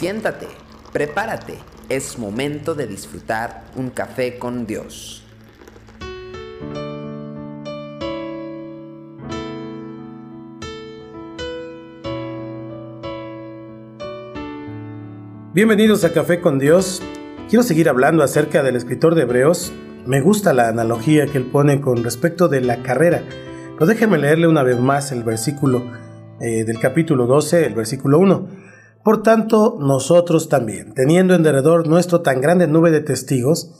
Siéntate, prepárate, es momento de disfrutar un café con Dios. Bienvenidos a Café con Dios. Quiero seguir hablando acerca del escritor de Hebreos. Me gusta la analogía que él pone con respecto de la carrera. Pero déjenme leerle una vez más el versículo eh, del capítulo 12, el versículo 1. Por tanto, nosotros también, teniendo en derredor nuestro tan grande nube de testigos,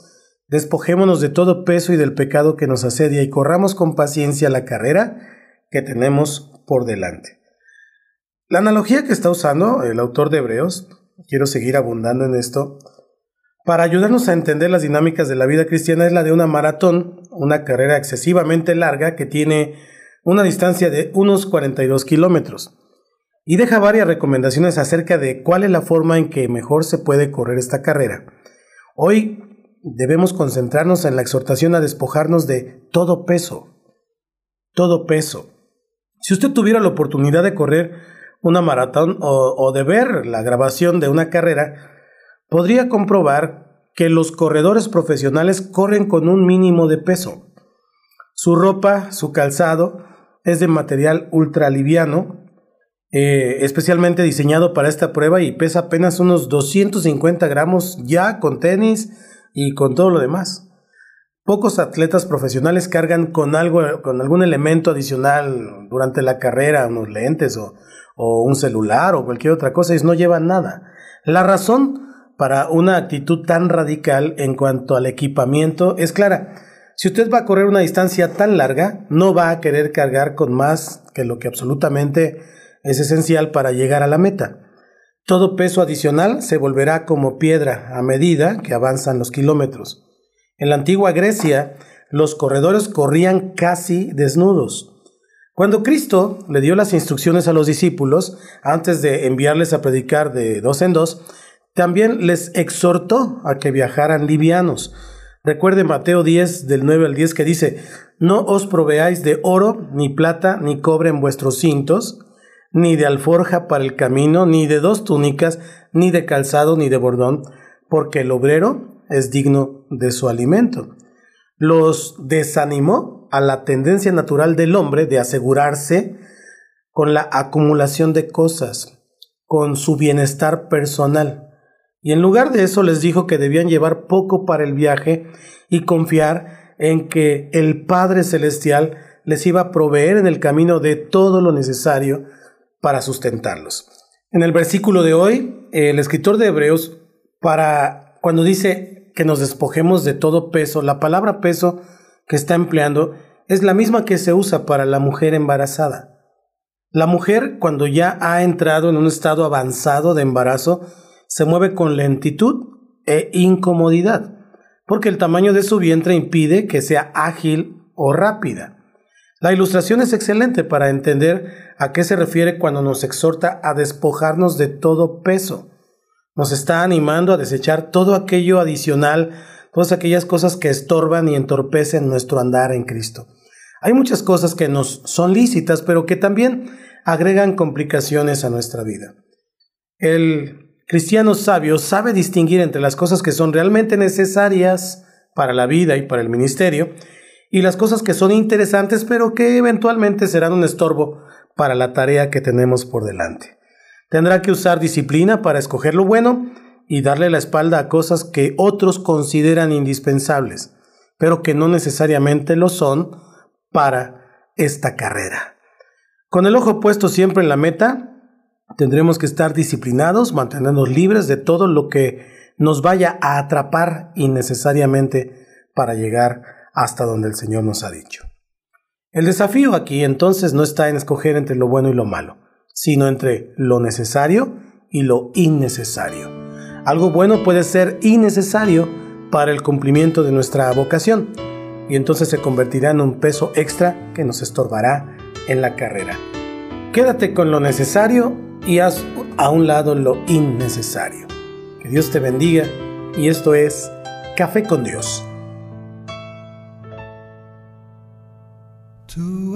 despojémonos de todo peso y del pecado que nos asedia y corramos con paciencia la carrera que tenemos por delante. La analogía que está usando el autor de Hebreos, quiero seguir abundando en esto, para ayudarnos a entender las dinámicas de la vida cristiana es la de una maratón, una carrera excesivamente larga que tiene una distancia de unos 42 kilómetros. Y deja varias recomendaciones acerca de cuál es la forma en que mejor se puede correr esta carrera. Hoy debemos concentrarnos en la exhortación a despojarnos de todo peso. Todo peso. Si usted tuviera la oportunidad de correr una maratón o, de ver la grabación de una carrera, podría comprobar que los corredores profesionales corren con un mínimo de peso. Su ropa, su calzado, es de material ultraliviano, eh, especialmente diseñado para esta prueba y pesa apenas unos 250 gramos ya con tenis y con todo lo demás. Pocos atletas profesionales cargan con algo, con algún elemento adicional durante la carrera, unos lentes o, o un celular o cualquier otra cosa, y no llevan nada. La razón para una actitud tan radical en cuanto al equipamiento es clara si usted va a correr una distancia tan larga, no va a querer cargar con más que lo que absolutamente es esencial para llegar a la meta. Todo peso adicional se volverá como piedra a medida que avanzan los kilómetros. En la antigua Grecia, los corredores corrían casi desnudos. Cuando Cristo le dio las instrucciones a los discípulos, antes de enviarles a predicar de dos en dos, también les exhortó a que viajaran livianos, Recuerde Mateo 10 del 9 al 10 que dice, no os proveáis de oro, ni plata, ni cobre en vuestros cintos, ni de alforja para el camino, ni de dos túnicas, ni de calzado, ni de bordón, porque el obrero es digno de su alimento. Los desanimó a la tendencia natural del hombre de asegurarse con la acumulación de cosas, con su bienestar personal. Y en lugar de eso les dijo que debían llevar poco para el viaje y confiar en que el Padre Celestial les iba a proveer en el camino de todo lo necesario para sustentarlos. En el versículo de hoy, el escritor de Hebreos, para cuando dice que nos despojemos de todo peso, la palabra peso que está empleando es la misma que se usa para la mujer embarazada. La mujer, cuando ya ha entrado en un estado avanzado de embarazo, se mueve con lentitud e incomodidad, porque el tamaño de su vientre impide que sea ágil o rápida. La ilustración es excelente para entender a qué se refiere cuando nos exhorta a despojarnos de todo peso. Nos está animando a desechar todo aquello adicional, todas aquellas cosas que estorban y entorpecen nuestro andar en Cristo. Hay muchas cosas que nos son lícitas, pero que también agregan complicaciones a nuestra vida. El cristiano sabio sabe distinguir entre las cosas que son realmente necesarias para la vida y para el ministerio y las cosas que son interesantes pero que eventualmente serán un estorbo para la tarea que tenemos por delante. Tendrá que usar disciplina para escoger lo bueno y darle la espalda a cosas que otros consideran indispensables, pero que no necesariamente lo son para esta carrera. Con el ojo puesto siempre en la meta, Tendremos que estar disciplinados, mantenernos libres de todo lo que nos vaya a atrapar innecesariamente para llegar hasta donde el Señor nos ha dicho. El desafío aquí entonces no está en escoger entre lo bueno y lo malo, sino entre lo necesario y lo innecesario. Algo bueno puede ser innecesario para el cumplimiento de nuestra vocación y entonces se convertirá en un peso extra que nos estorbará en la carrera. Quédate con lo necesario y haz a un lado lo innecesario. Que Dios te bendiga y esto es Café con Dios.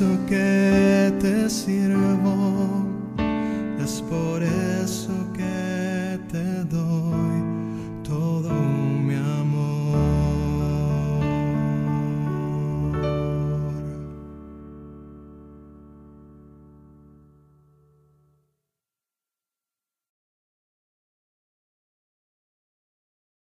eso que te sirvo.